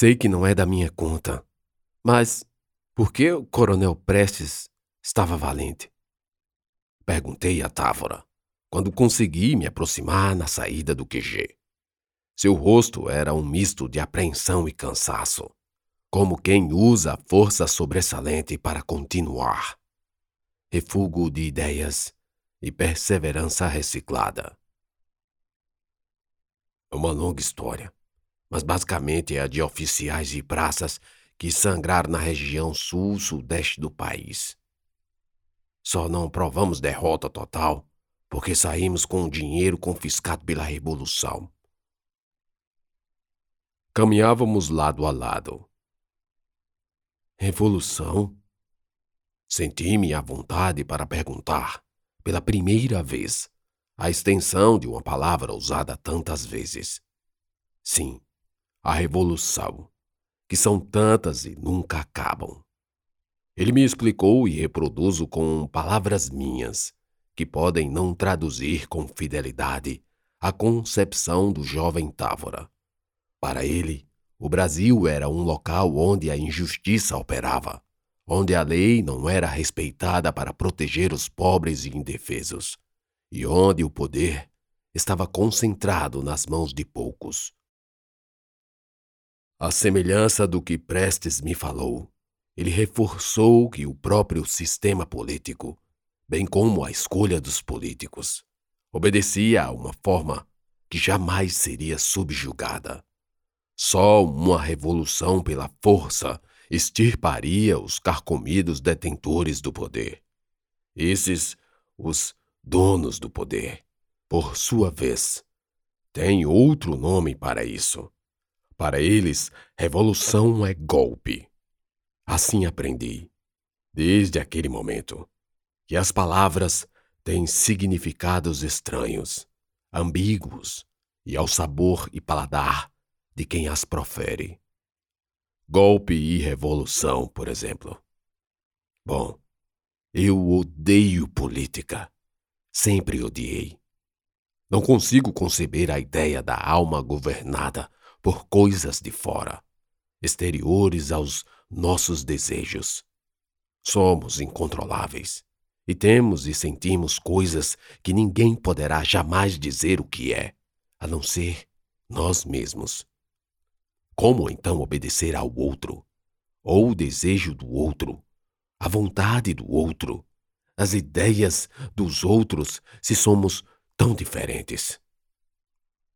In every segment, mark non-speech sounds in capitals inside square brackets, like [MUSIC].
Sei que não é da minha conta, mas por que o Coronel Prestes estava valente? Perguntei a Távora, quando consegui me aproximar na saída do QG. Seu rosto era um misto de apreensão e cansaço, como quem usa a força sobressalente para continuar. Refugo de ideias e perseverança reciclada. É uma longa história, mas basicamente é a de oficiais e praças que sangraram na região sul-sudeste do país. Só não provamos derrota total porque saímos com o dinheiro confiscado pela Revolução. Caminhávamos lado a lado. Revolução? Senti-me à vontade para perguntar, pela primeira vez, a extensão de uma palavra usada tantas vezes. Sim, a revolução, que são tantas e nunca acabam. Ele me explicou e reproduzo com palavras minhas, que podem não traduzir com fidelidade a concepção do jovem Távora. Para ele, o Brasil era um local onde a injustiça operava, onde a lei não era respeitada para proteger os pobres e indefesos, e onde o poder estava concentrado nas mãos de poucos. A semelhança do que Prestes me falou, ele reforçou que o próprio sistema político, bem como a escolha dos políticos, obedecia a uma forma que jamais seria subjugada. Só uma revolução pela força extirparia os carcomidos detentores do poder. Esses, os donos do poder, por sua vez, têm outro nome para isso. Para eles, revolução é golpe. Assim aprendi, desde aquele momento, que as palavras têm significados estranhos, ambíguos e ao sabor e paladar de quem as profere. Golpe e revolução, por exemplo. Bom, eu odeio política. Sempre odiei. Não consigo conceber a ideia da alma governada por coisas de fora, exteriores aos nossos desejos. Somos incontroláveis e temos e sentimos coisas que ninguém poderá jamais dizer o que é, a não ser nós mesmos. Como então obedecer ao outro, ou o desejo do outro, a vontade do outro, as ideias dos outros, se somos tão diferentes?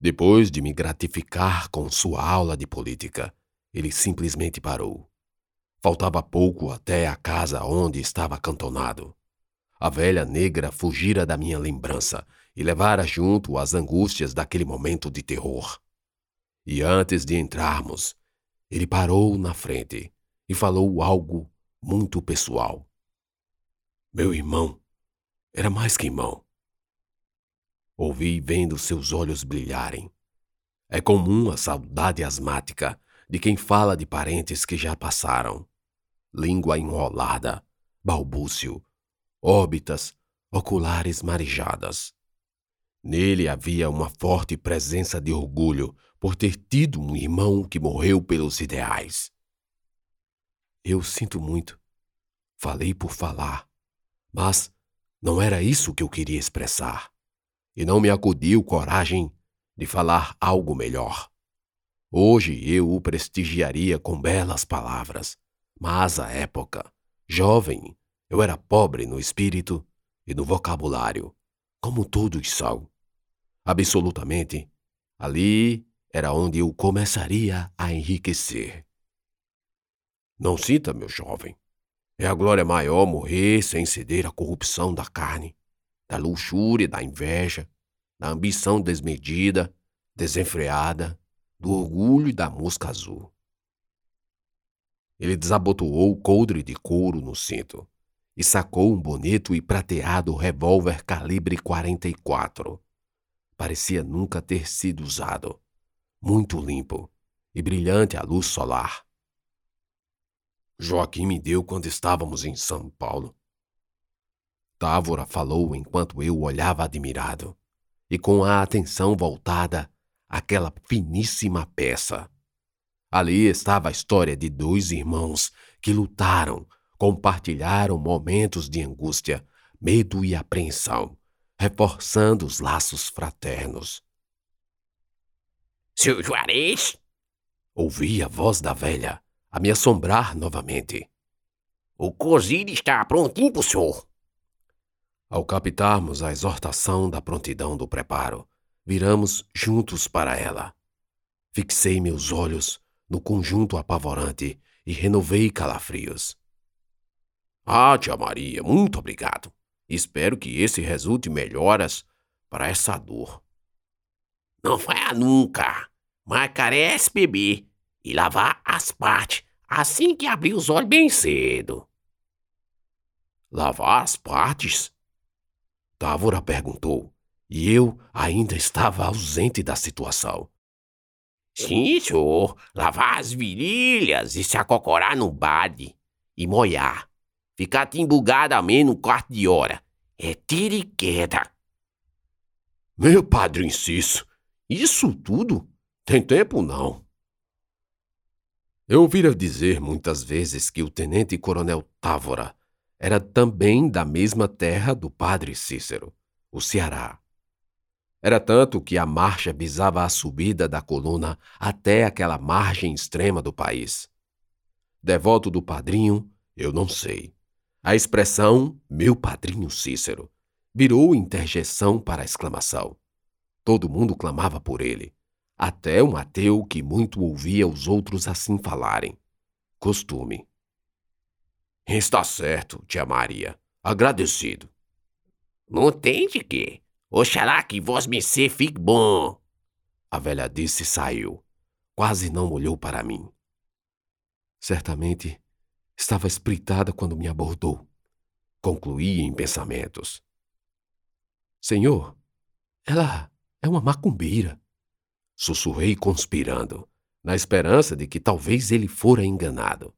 Depois de me gratificar com sua aula de política, ele simplesmente parou. Faltava pouco até a casa onde estava acantonado. A velha negra fugira da minha lembrança e levara junto as angústias daquele momento de terror. E antes de entrarmos, ele parou na frente e falou algo muito pessoal. Meu irmão era mais que irmão. Ouvi vendo seus olhos brilharem. É comum a saudade asmática de quem fala de parentes que já passaram. Língua enrolada, balbúcio, órbitas oculares marejadas. Nele havia uma forte presença de orgulho por ter tido um irmão que morreu pelos ideais. Eu sinto muito. Falei por falar, mas não era isso que eu queria expressar, e não me acudiu coragem de falar algo melhor. Hoje eu o prestigiaria com belas palavras, mas à época, jovem, eu era pobre no espírito e no vocabulário, como todos são. Absolutamente, ali era onde eu começaria a enriquecer. Não sinta, meu jovem. É a glória maior morrer sem ceder à corrupção da carne, da luxúria, da inveja, da ambição desmedida, desenfreada, do orgulho e da mosca azul. Ele desabotoou o coldre de couro no cinto e sacou um bonito e prateado revólver calibre 44. Parecia nunca ter sido usado muito limpo e brilhante à luz solar. Joaquim me deu quando estávamos em São Paulo. Távora falou enquanto eu olhava admirado e com a atenção voltada àquela finíssima peça. Ali estava a história de dois irmãos que lutaram, compartilharam momentos de angústia, medo e apreensão, reforçando os laços fraternos. Seu Juarez? Ouvi a voz da velha, a me assombrar novamente. O cozido está prontinho pro senhor. Ao captarmos a exortação da prontidão do preparo, viramos juntos para ela. Fixei meus olhos no conjunto apavorante e renovei calafrios. Ah, tia Maria, muito obrigado. Espero que esse resulte melhoras para essa dor. Não vai nunca, carece beber e lavar as partes assim que abrir os olhos bem cedo. Lavar as partes? Távora perguntou, e eu ainda estava ausente da situação. Sim, senhor. Lavar as virilhas e se acocorar no bade. E molhar. Ficar timbugado a menos um quarto de hora. É tiro e queda. Meu padre Inciso, isso tudo? Tem tempo não. Eu ouvira dizer muitas vezes que o tenente-coronel Távora era também da mesma terra do padre Cícero, o Ceará. Era tanto que a marcha visava a subida da coluna até aquela margem extrema do país. Devoto do padrinho, eu não sei. A expressão meu padrinho Cícero virou interjeição para a exclamação. Todo mundo clamava por ele, até um ateu que muito ouvia os outros assim falarem. Costume. Está certo, tia Maria. Agradecido. Não tem de quê. Oxalá que vós me ser fique bom. A velha disse e saiu. Quase não olhou para mim. Certamente estava espritada quando me abordou. Concluí em pensamentos. Senhor, ela é uma macumbeira. Sussurrei conspirando, na esperança de que talvez ele fora enganado.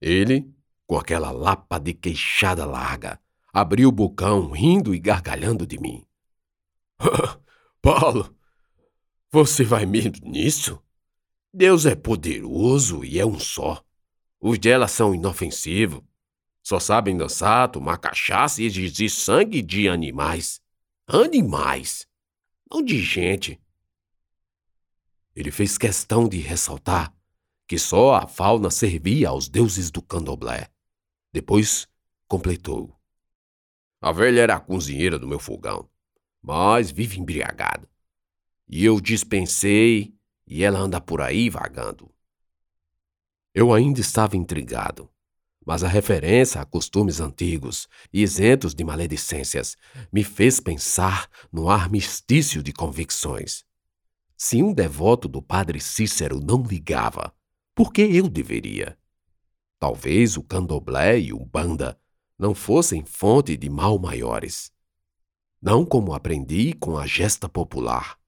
Ele com aquela lapa de queixada larga, abriu o bocão, rindo e gargalhando de mim. [LAUGHS] Paulo, você vai mesmo nisso? Deus é poderoso e é um só. Os dela são inofensivos. Só sabem dançar, tomar cachaça e exigir sangue de animais. Animais, não de gente. Ele fez questão de ressaltar que só a fauna servia aos deuses do candomblé. Depois completou. A velha era a cozinheira do meu fogão, mas vive embriagada. E eu dispensei e ela anda por aí vagando. Eu ainda estava intrigado, mas a referência a costumes antigos e isentos de maledicências me fez pensar no armistício de convicções. Se um devoto do padre Cícero não ligava, por que eu deveria? Talvez o candomblé e o banda não fossem fonte de mal maiores. Não como aprendi com a gesta popular.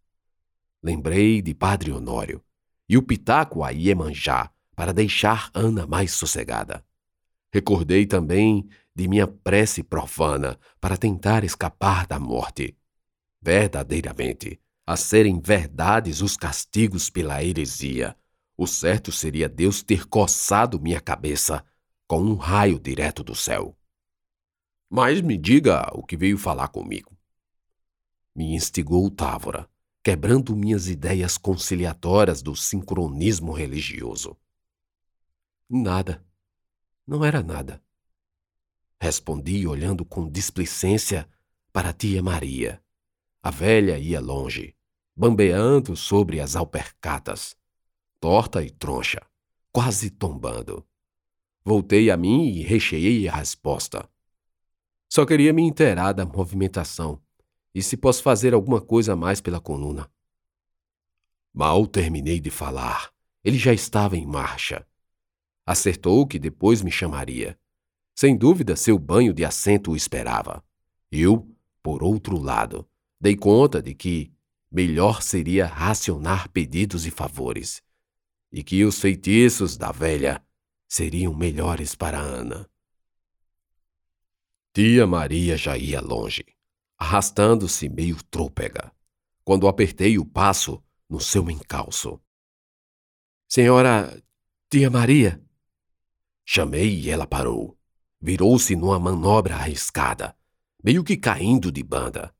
Lembrei de Padre Honório e o pitaco a Iemanjá para deixar Ana mais sossegada. Recordei também de minha prece profana para tentar escapar da morte. Verdadeiramente, a serem verdades os castigos pela heresia, o certo seria Deus ter coçado minha cabeça com um raio direto do céu. Mas me diga o que veio falar comigo. Me instigou Távora, quebrando minhas ideias conciliatórias do sincronismo religioso. Nada. Não era nada. Respondi olhando com displicência para a tia Maria. A velha ia longe, bambeando sobre as alpercatas torta e troncha, quase tombando. Voltei a mim e recheei a resposta. Só queria me inteirar da movimentação e se posso fazer alguma coisa a mais pela coluna. Mal terminei de falar, ele já estava em marcha. Acertou que depois me chamaria. Sem dúvida, seu banho de assento o esperava. Eu, por outro lado, dei conta de que melhor seria racionar pedidos e favores e que os feitiços da velha seriam melhores para Ana. Tia Maria já ia longe, arrastando-se meio trôpega, quando apertei o passo no seu encalço. Senhora Tia Maria? Chamei e ela parou. Virou-se numa manobra arriscada, meio que caindo de banda.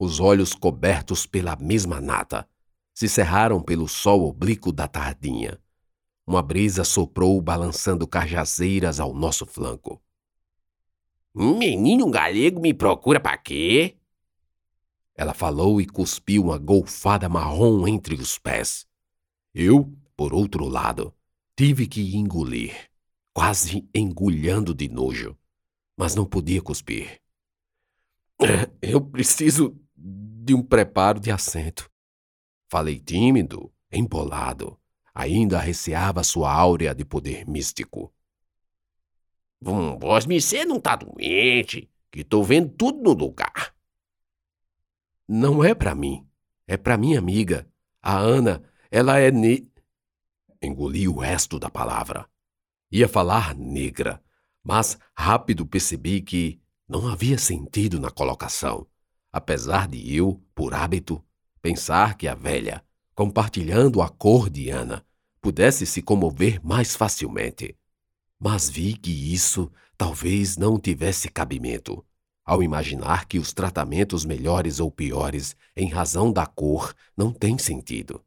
Os olhos cobertos pela mesma nata se cerraram pelo sol oblíquo da tardinha. Uma brisa soprou balançando cajazeiras ao nosso flanco. Um menino galego me procura para quê? Ela falou e cuspiu uma golfada marrom entre os pés. Eu, por outro lado, tive que engolir, quase engulhando de nojo, mas não podia cuspir. Eu preciso de um preparo de assento. Falei tímido, embolado. Ainda receava sua áurea de poder místico. Hum, vós me você não tá doente, que tô vendo tudo no lugar. Não é para mim, é para minha amiga. A Ana, ela é ne... Engoli o resto da palavra. Ia falar negra, mas rápido percebi que não havia sentido na colocação, apesar de eu, por hábito, pensar que a velha, compartilhando a cor de Ana, pudesse se comover mais facilmente mas vi que isso talvez não tivesse cabimento, ao imaginar que os tratamentos melhores ou piores em razão da cor não têm sentido.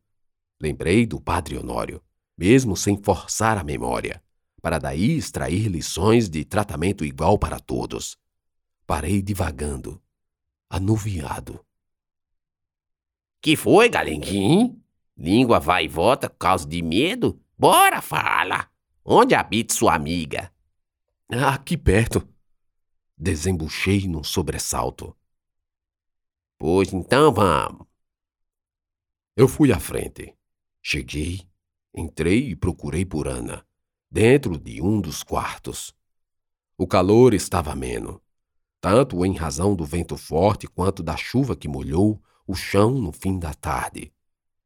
Lembrei do Padre Honório, mesmo sem forçar a memória, para daí extrair lições de tratamento igual para todos. Parei divagando, anuviado. Que foi, galenguinho? Língua vai e volta por causa de medo? Bora, fala! Onde habita sua amiga? Aqui perto. Desembuchei num sobressalto. Pois então vamos. Eu fui à frente. Cheguei, entrei e procurei por Ana, dentro de um dos quartos. O calor estava ameno, tanto em razão do vento forte quanto da chuva que molhou o chão no fim da tarde.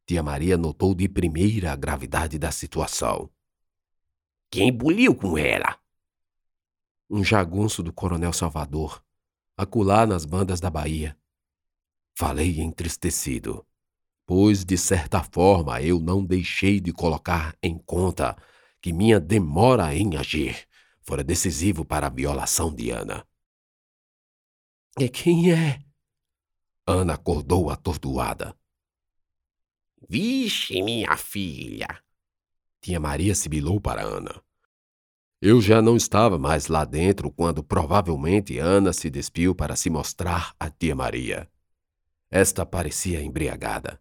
Tia Maria notou de primeira a gravidade da situação. Quem buliu com ela? Um jagunço do Coronel Salvador, acolá nas bandas da Bahia. Falei entristecido, pois de certa forma eu não deixei de colocar em conta que minha demora em agir fora decisivo para a violação de Ana. E quem é? Ana acordou atordoada. Vixe, minha filha! Tia Maria sibilou para Ana. Eu já não estava mais lá dentro quando provavelmente Ana se despiu para se mostrar a tia Maria. Esta parecia embriagada.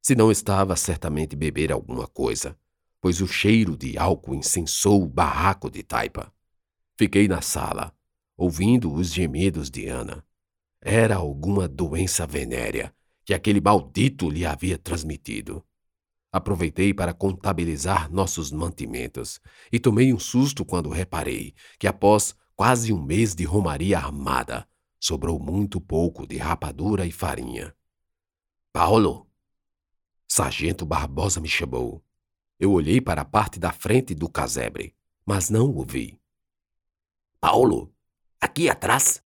Se não estava, certamente beber alguma coisa, pois o cheiro de álcool incensou o barraco de taipa. Fiquei na sala, ouvindo os gemidos de Ana. Era alguma doença venérea que aquele maldito lhe havia transmitido. Aproveitei para contabilizar nossos mantimentos e tomei um susto quando reparei que, após quase um mês de romaria armada, sobrou muito pouco de rapadura e farinha. Paulo! Sargento Barbosa me chamou. Eu olhei para a parte da frente do casebre, mas não o vi. Paulo, aqui atrás.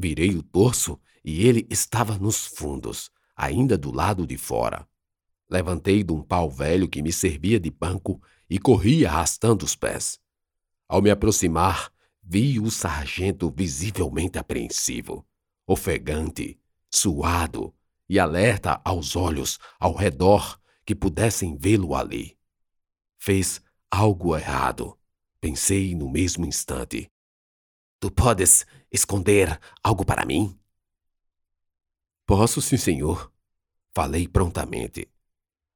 Virei o torso e ele estava nos fundos, ainda do lado de fora. Levantei de um pau velho que me servia de banco e corri arrastando os pés. Ao me aproximar, vi o sargento visivelmente apreensivo, ofegante, suado e alerta aos olhos ao redor que pudessem vê-lo ali. Fez algo errado, pensei no mesmo instante. Tu podes esconder algo para mim? Posso, sim, senhor. Falei prontamente.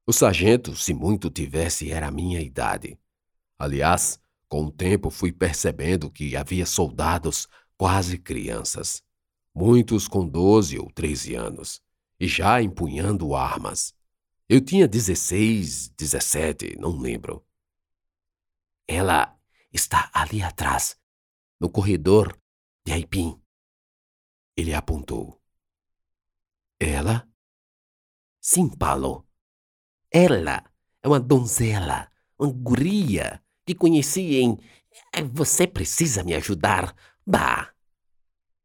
O sargento, se muito tivesse, era a minha idade. Aliás, com o tempo fui percebendo que havia soldados quase crianças, muitos com doze ou treze anos, e já empunhando armas. Eu tinha dezesseis, dezessete, não lembro. Ela está ali atrás, no corredor de Aipim. Ele apontou. Ela? Sim, Paulo. Ela é uma donzela, uma guria que conheci em. É, você precisa me ajudar. Bah!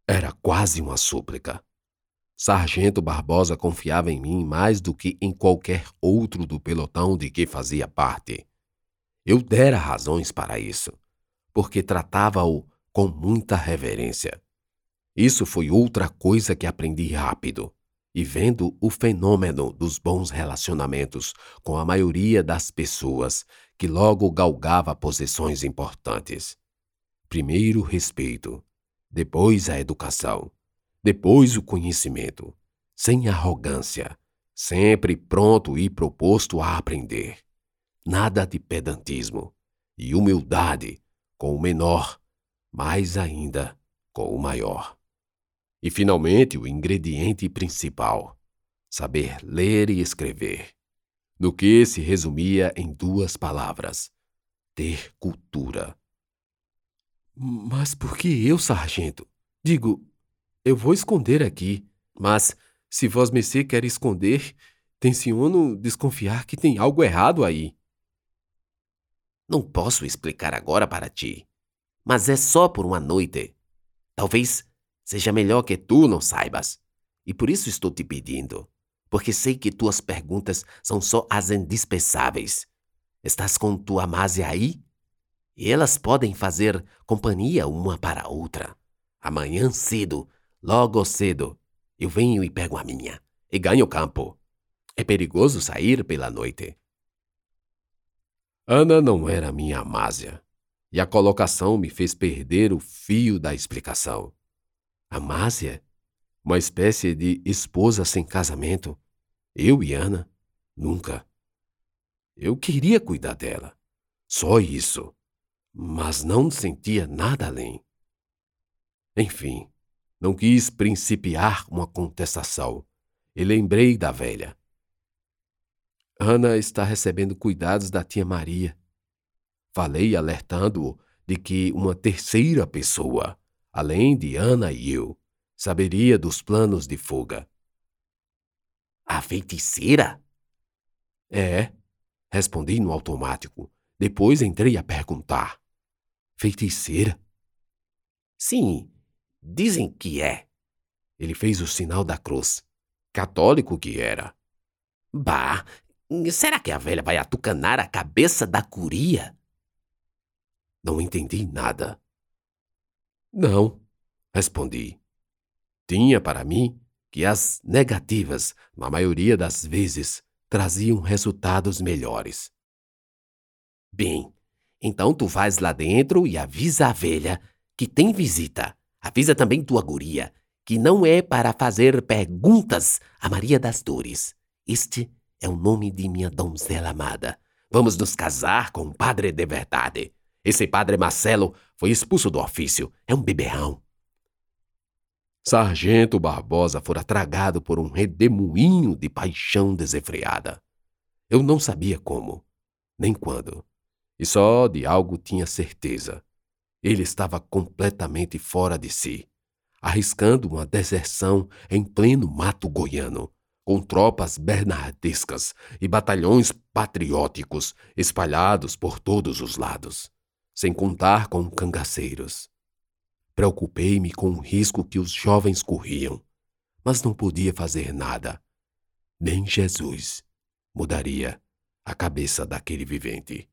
Era quase uma súplica. Sargento Barbosa confiava em mim mais do que em qualquer outro do pelotão de que fazia parte. Eu dera razões para isso, porque tratava-o com muita reverência. Isso foi outra coisa que aprendi rápido, e vendo o fenômeno dos bons relacionamentos com a maioria das pessoas que logo galgava posições importantes. Primeiro respeito, depois a educação depois o conhecimento, sem arrogância, sempre pronto e proposto a aprender. Nada de pedantismo e humildade com o menor, mais ainda com o maior. E finalmente o ingrediente principal: saber ler e escrever. No que se resumia em duas palavras: ter cultura. Mas por que eu, sargento? Digo, eu vou esconder aqui, mas se vós mercê quer esconder, tenciono desconfiar que tem algo errado aí. Não posso explicar agora para ti, mas é só por uma noite. Talvez seja melhor que tu não saibas, e por isso estou te pedindo, porque sei que tuas perguntas são só as indispensáveis. Estás com tua Másia aí? E elas podem fazer companhia uma para a outra. Amanhã cedo Logo cedo, eu venho e pego a minha, e ganho campo. É perigoso sair pela noite. Ana não era minha Amásia, e a colocação me fez perder o fio da explicação. Amásia? Uma espécie de esposa sem casamento? Eu e Ana? Nunca. Eu queria cuidar dela. Só isso. Mas não sentia nada além. Enfim, não quis principiar uma contestação e lembrei da velha. Ana está recebendo cuidados da tia Maria. Falei alertando-o de que uma terceira pessoa, além de Ana e eu, saberia dos planos de fuga. A feiticeira? É, respondi no automático. Depois entrei a perguntar. Feiticeira? Sim, Dizem que é. Ele fez o sinal da cruz. Católico que era. Bah, será que a velha vai atucanar a cabeça da curia? Não entendi nada. Não, respondi. Tinha para mim que as negativas, na maioria das vezes, traziam resultados melhores. Bem, então tu vais lá dentro e avisa a velha que tem visita. Avisa também tua guria que não é para fazer perguntas a Maria das Dores. Este é o nome de minha donzela amada. Vamos nos casar com um padre de verdade. Esse padre Marcelo foi expulso do ofício. É um beberrão. Sargento Barbosa fora tragado por um redemoinho de paixão desenfreada. Eu não sabia como, nem quando, e só de algo tinha certeza. Ele estava completamente fora de si, arriscando uma deserção em pleno mato goiano, com tropas bernardescas e batalhões patrióticos espalhados por todos os lados, sem contar com cangaceiros. Preocupei-me com o risco que os jovens corriam, mas não podia fazer nada. Nem Jesus mudaria a cabeça daquele vivente.